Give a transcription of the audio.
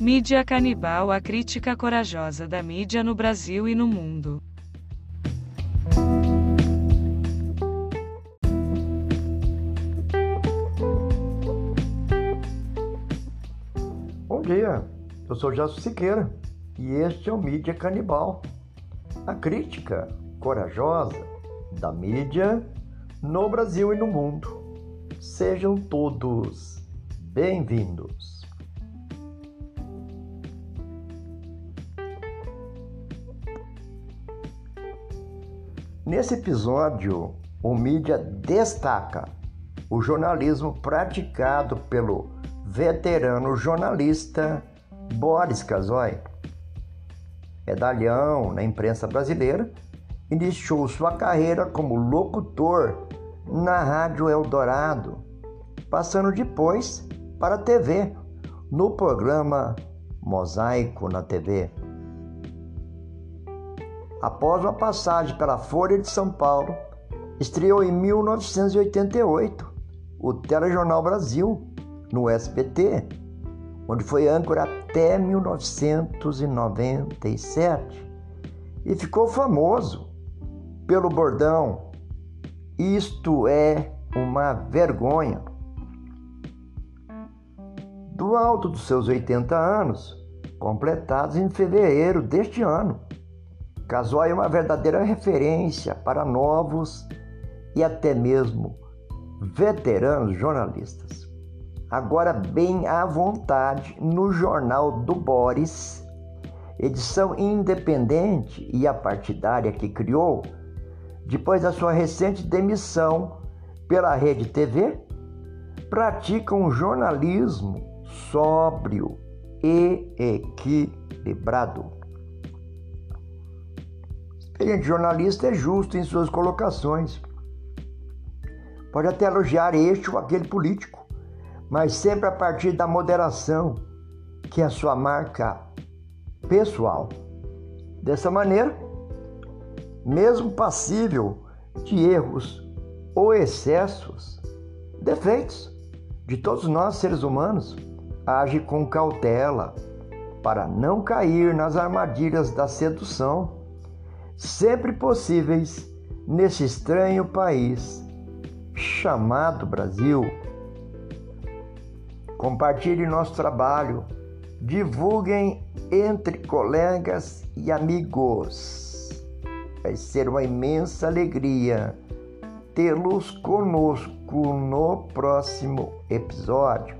Mídia canibal a crítica corajosa da mídia no Brasil e no mundo. Bom dia, eu sou Jasso Siqueira e este é o Mídia Canibal, a crítica corajosa da mídia no Brasil e no mundo. Sejam todos bem-vindos. Nesse episódio, o mídia destaca o jornalismo praticado pelo veterano jornalista Boris Casoy. Medalhão na imprensa brasileira, iniciou sua carreira como locutor na Rádio Eldorado, passando depois para a TV, no programa Mosaico na TV. Após uma passagem pela Folha de São Paulo, estreou em 1988 o Telejornal Brasil, no SBT, onde foi âncora até 1997 e ficou famoso pelo bordão Isto é uma vergonha. Do alto dos seus 80 anos, completados em fevereiro deste ano, Casoy é uma verdadeira referência para novos e até mesmo veteranos jornalistas. Agora, bem à vontade, no Jornal do Boris, edição independente e apartidária que criou, depois da sua recente demissão pela Rede TV, pratica um jornalismo sóbrio e equilibrado experiente jornalista é justo em suas colocações. Pode até elogiar este ou aquele político, mas sempre a partir da moderação, que é a sua marca pessoal. Dessa maneira, mesmo passível de erros ou excessos, defeitos de todos nós seres humanos, age com cautela para não cair nas armadilhas da sedução sempre possíveis nesse estranho país chamado Brasil. Compartilhe nosso trabalho, divulguem entre colegas e amigos. Vai ser uma imensa alegria tê-los conosco no próximo episódio.